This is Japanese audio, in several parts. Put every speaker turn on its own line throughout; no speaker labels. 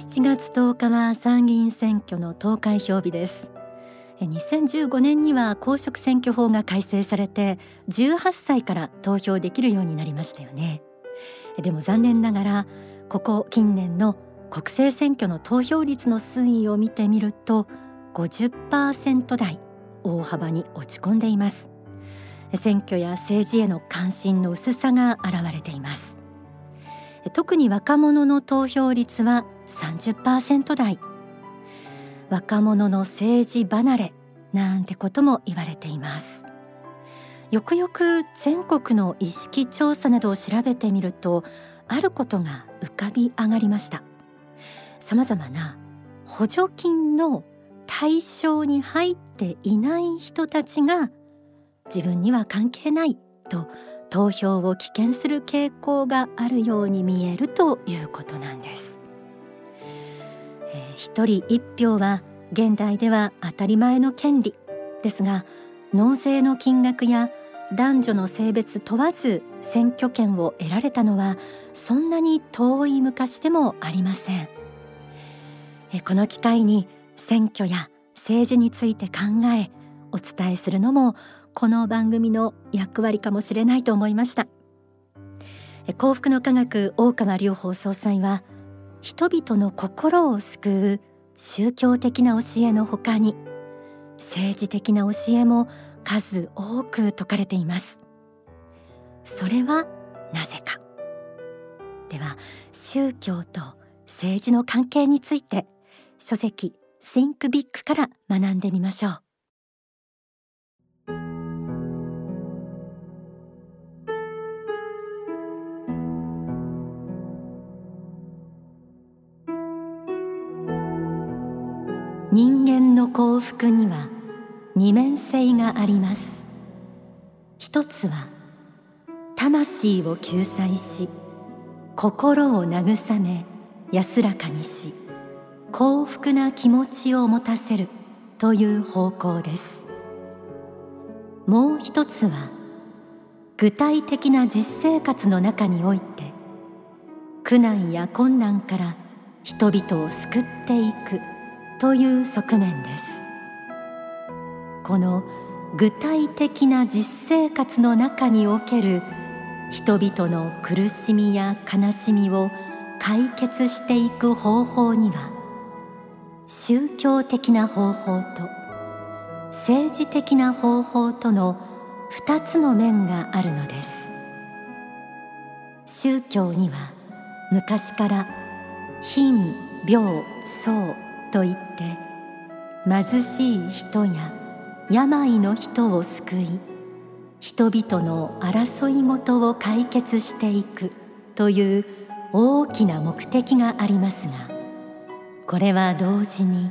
7月10日は参議院選挙の投開票日です。2015年には公職選挙法が改正されて18歳から投票できるようになりましたよね。でも残念ながらここ近年の国政選挙の投票率の推移を見てみると50%台大幅に落ち込んでいます。選挙や政治への関心の薄さが現れています。特に若者の投票率は30%台。若者の政治離れなんてことも言われています。よくよく全国の意識調査などを調べてみるとあることが浮かび上がりました。さまざまな補助金の対象に入っていない人たちが自分には関係ないと投票を棄権する傾向があるように見えるということなんです。一人一票は現代では当たり前の権利ですが納税の金額や男女の性別問わず選挙権を得られたのはそんなに遠い昔でもありません。この機会に選挙や政治について考えお伝えするのもこの番組の役割かもしれないと思いました。幸福の科学大川隆法総裁は人々の心を救う宗教的な教えのほかに政治的な教えも数多く説かれています。それはなぜか。では宗教と政治の関係について書籍 Think Big から学んでみましょう。の幸福には二面性があります。一つは魂を救済し心を慰め安らかにし幸福な気持ちを持たせるという方向です。もう一つは具体的な実生活の中において苦難や困難から人々を救っていくという側面です。この具体的な実生活の中における人々の苦しみや悲しみを解決していく方法には宗教的な方法と政治的な方法との二つの面があるのです。宗教には昔から貧病僧といって貧しい人や病の人を救い人々の争いごとを解決していくという大きな目的がありますがこれは同時に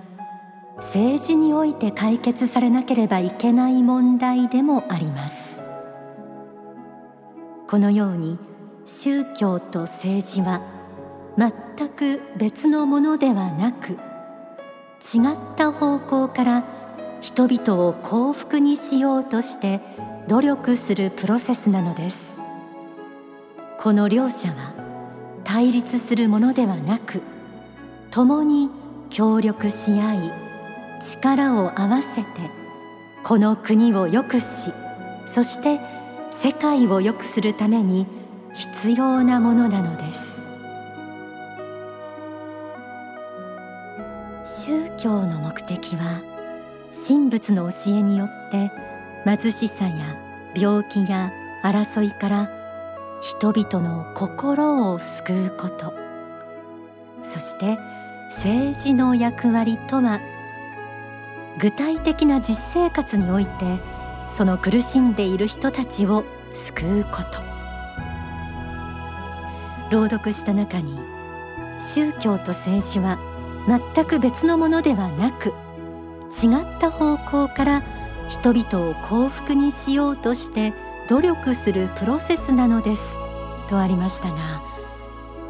政治において解決されなければいけない問題でもあります。このように宗教と政治は全く別のものではなく違った方向から人々を幸福にしようとして努力するプロセスなのです。この両者は対立するものではなく共に協力し合い力を合わせてこの国を良くしそして世界を良くするために必要なものなのです。教の目的は神仏の教えによって貧しさや病気や争いから人々の心を救うこと。そして政治の役割とは具体的な実生活においてその苦しんでいる人たちを救うこと。朗読した中に宗教と政治は全く別のものではなく違った方向から人々を幸福にしようとして努力するプロセスなのですとありましたが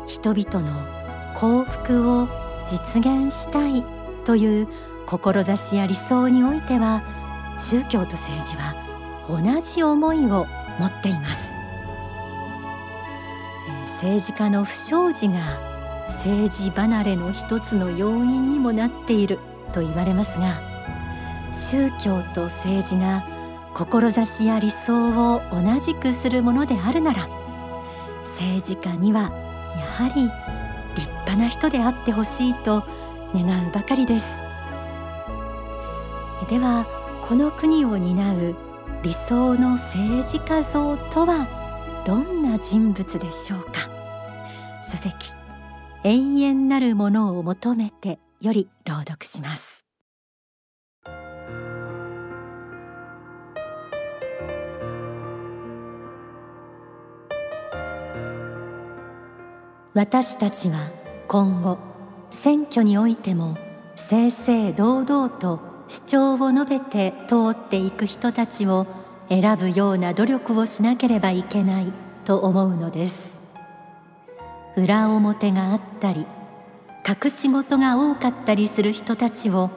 人々の幸福を実現したいという志や理想においては宗教と政治は同じ思いを持っています。政治家の不祥事が政治離れの一つの要因にもなっていると言われますが宗教と政治が志や理想を同じくするものであるなら政治家にはやはり立派な人であってほしいと願うばかりです。ではこの国を担う理想の政治家像とはどんな人物でしょうか。書籍永遠なるものを求めてより朗読します。私たちは今後選挙においても正々堂々と主張を述べて通っていく人たちを選ぶような努力をしなければいけないと思うのです。裏表があったり隠し事が多かったりする人たちを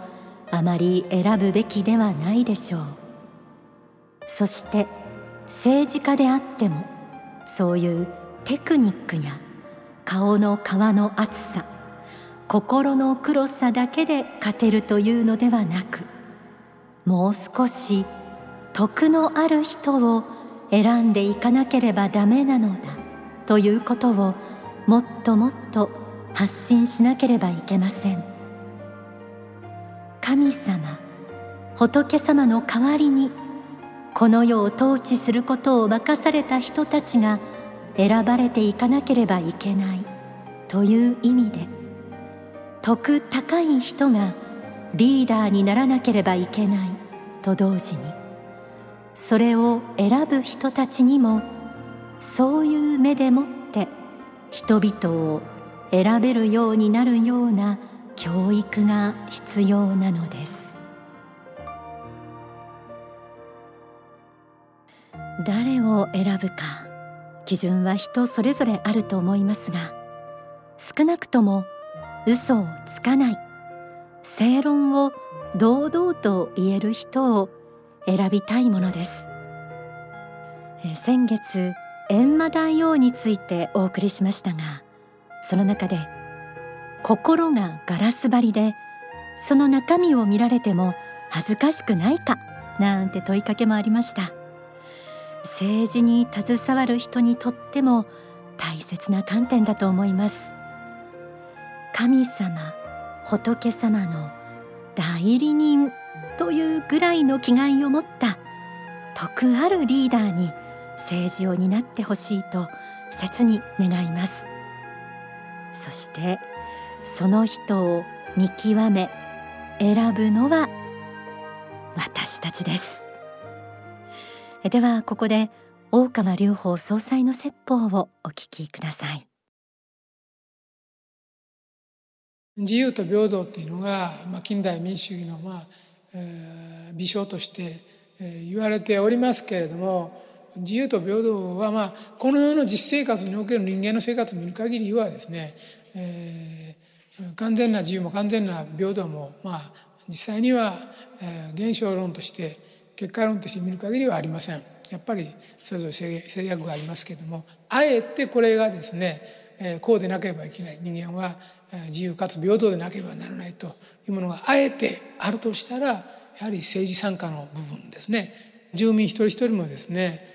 あまり選ぶべきではないでしょう。そして政治家であってもそういうテクニックや顔の皮の厚さ心の黒さだけで勝てるというのではなくもう少し徳のある人を選んでいかなければダメなのだということをもっともっと発信しなければいけません。神様仏様の代わりにこの世を統治することを任された人たちが選ばれていかなければいけないという意味で徳高い人がリーダーにならなければいけないと同時にそれを選ぶ人たちにもそういう目でもって人々を選べるようになるような教育が必要なのです。誰を選ぶか基準は人それぞれあると思いますが少なくとも嘘をつかない正論を堂々と言える人を選びたいものです。先月閻魔大王についてお送りしましたがその中で心がガラス張りでその中身を見られても恥ずかしくないかなんて問いかけもありました。政治に携わる人にとっても大切な観点だと思います。神様仏様の代理人というぐらいの気概を持った徳あるリーダーに政治を担ってほしいと切に願います。そしてその人を見極め選ぶのは私たちです。ではここで大川隆法総裁の説法をお聞きください。
自由と平等っていうのが、まあ、近代民主主義の、まあえー、微笑として、えー、言われておりますけれども自由と平等は、まあ、この世の実生活における人間の生活を見る限りはですね、えー、完全な自由も完全な平等も、まあ、実際には、えー、現象論として結果論として見る限りはありません。やっぱりそれぞれ制約がありますけれどもあえてこれがですね、えー、こうでなければいけない人間は自由かつ平等でなければならないというものがあえてあるとしたらやはり政治参加の部分ですね住民一人一人もですね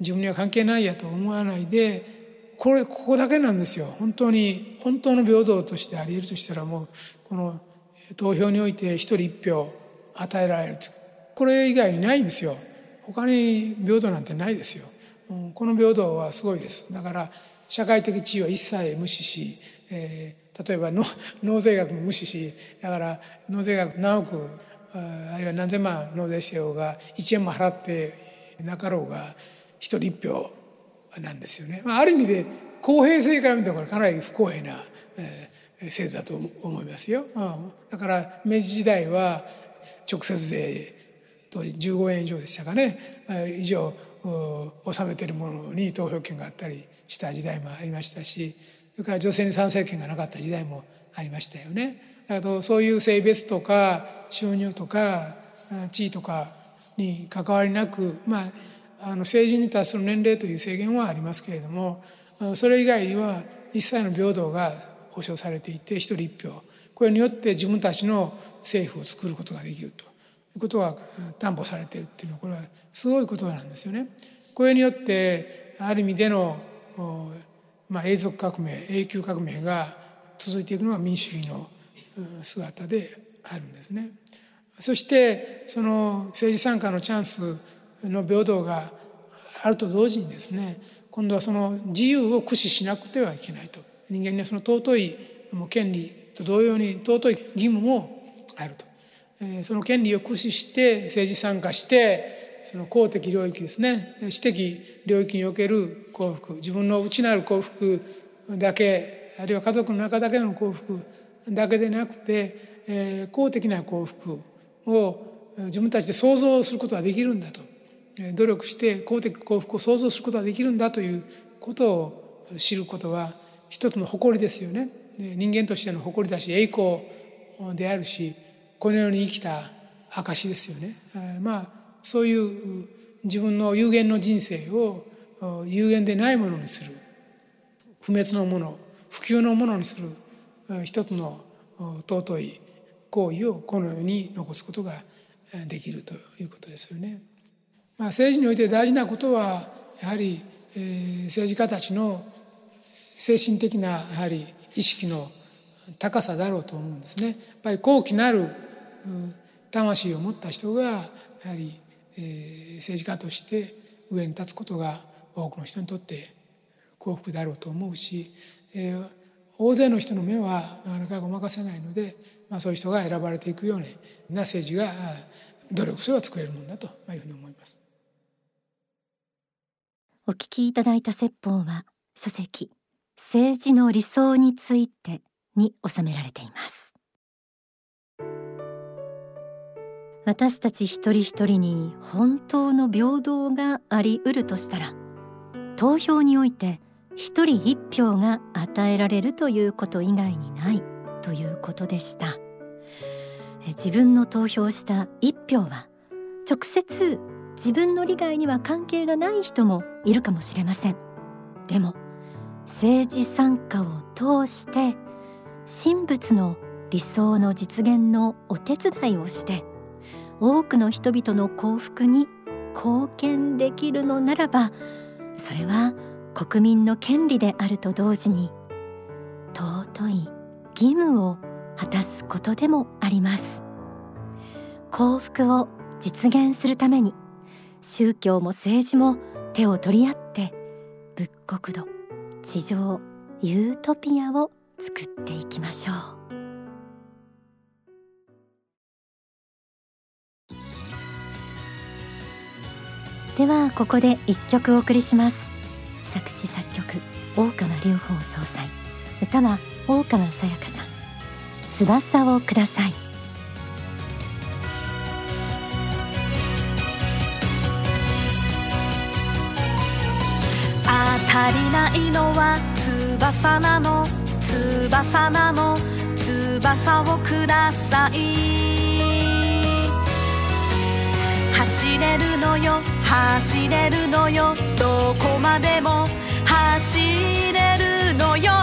自分には関係ないやと思わないでこれここだけなんですよ。本当に本当の平等としてありえるとしたらもうこの投票において一人一票与えられると。これ以外にないんですよ。他に平等なんてないですよ。うんこの平等はすごいです。だから社会的地位は一切無視し、えー例えばの納税額も無視しだから納税額何億あるいは何千万納税してようが1円も払ってなかろうが人一票なんですよね。まあ、ある意味で公平性から見てもかなり不公平な、制度だと思いますよ。だから明治時代は直接税と15円以上でしたかね以上納めてるものに投票権があったりした時代もありましたしそれから女性に参政権がなかった時代もありましたよね。だけどそういう性別とか収入とか地位とかに関わりなく、まあ、あの成人に達する年齢という制限はありますけれどもそれ以外には一切の平等が保障されていて一人一票これによって自分たちの政府を作ることができるということが担保されているっていうのはこれはすごいことなんですよね。これによってある意味での、まあ、永続革命永久革命が続いていくのが民主主義の姿であるんですね。そしてその政治参加のチャンスの平等があると同時にですね今度はその自由を駆使しなくてはいけないと。人間にはその尊い権利と同様に尊い義務もあると、えその権利を駆使して政治参加してその公的領域ですね私的領域における幸福自分の内なる幸福だけあるいは家族の中だけの幸福だけでなくて、え公的な幸福を自分たちで想像することができるんだと。努力して公的幸福を創造することができるんだということを知ることは一つの誇りですよね。人間としての誇りだし栄光であるしこの世に生きた証ですよね。まあそういう自分の有限の人生を有限でないものにする。不滅のもの不朽のものにする。一つの尊い行為をこの世に残すことができるということですよね。まあ、政治において大事なことはやはり、えー、政治家たちの精神的なやはり意識の高さだろうと思うんですね。やっぱり高貴なる魂を持った人がやはり、えー、政治家として上に立つことが多くの人にとって幸福だろうと思うし、えー、大勢の人の目はなかなかごまかせないので、まあ、そういう人が選ばれていくような政治が努力すれば作れるものだというふうに思います。
お聞きいただいた説法は書籍政治の理想についてに収められています。私たち一人一人に本当の平等があり得るとしたら投票において一人一票が与えられるということ以外にないということでした。自分の投票した一票は直接自分の利害には関係がない人もいるかもしれません。でも政治参加を通して神仏の理想の実現のお手伝いをして多くの人々の幸福に貢献できるのならばそれは国民の権利であると同時に尊い義務を果たすことでもあります。幸福を実現するために宗教も政治も手を取り合って仏国土地上ユートピアを作っていきましょう。ではここで一曲お送りします。作詞作曲大川隆法総裁。歌は大川さやかさん。翼をください。
足りないのは翼なの。翼なの。翼をください。走れるのよ。走れるのよ。どこまでも走れるのよ。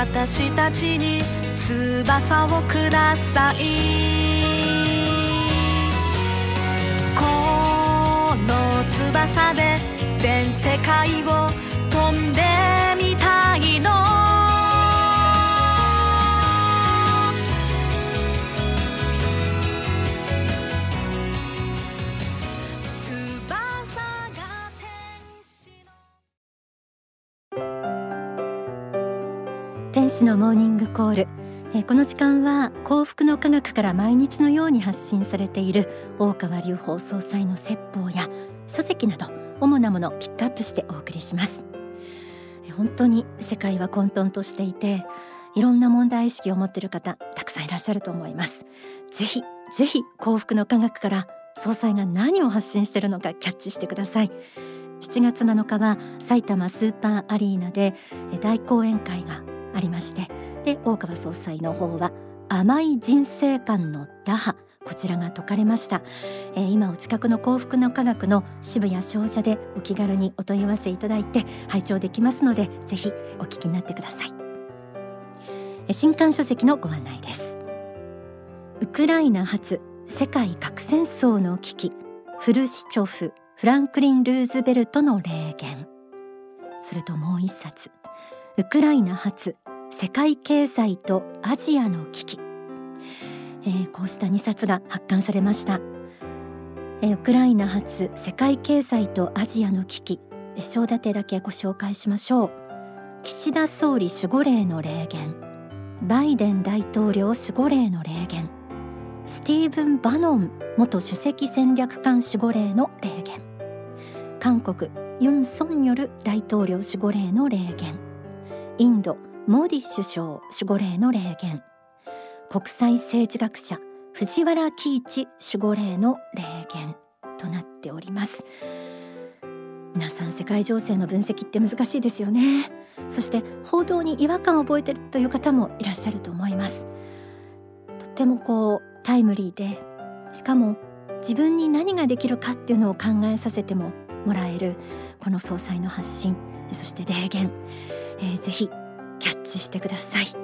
私たちに翼をください。この翼で全世界を飛んで天使の
モーニングコール。えーこの時間は幸福の科学から毎日のように発信されている大川隆法総裁の説法や書籍など主なものをピックアップしてお送りします。えー本当に世界は混沌としていていろんな問題意識を持っている方たくさんいらっしゃると思います。ぜひぜひ幸福の科学から総裁が何を発信しているのかキャッチしてください。7月7日は埼玉スーパーアリーナでえ大講演会がありまして。で大川総裁の方は甘い人生観の打破こちらが解かれました、えー今お近くの幸福の科学の渋谷商社でお気軽にお問い合わせいただいて拝聴できますのでぜひお聞きになってください。えー新刊書籍のご案内です。ウクライナ発世界核戦争の危機フルシチョフフランクリン・ルーズベルトの霊言。それともう一冊。ウクライナ発世界経済とアジアの危機、えーこうした2冊が発刊されました、えーウクライナ発世界経済とアジアの危機。えー章立てだけご紹介しましょう。岸田総理守護霊の霊言。バイデン大統領守護霊の霊言。スティーブン・バノン元首席戦略官守護霊の霊言。韓国ユン・ソンニョル大統領守護霊の霊言。インドモディ首相守護霊の霊言。国際政治学者藤原喜一守護霊の霊言となっております。皆さん世界情勢の分析って難しいですよね。そして報道に違和感を覚えているという方もいらっしゃると思います。とってもこうタイムリーでしかも自分に何ができるかっていうのを考えさせてももらえるこの総裁の発信そして霊言、えーぜひキャッチしてください。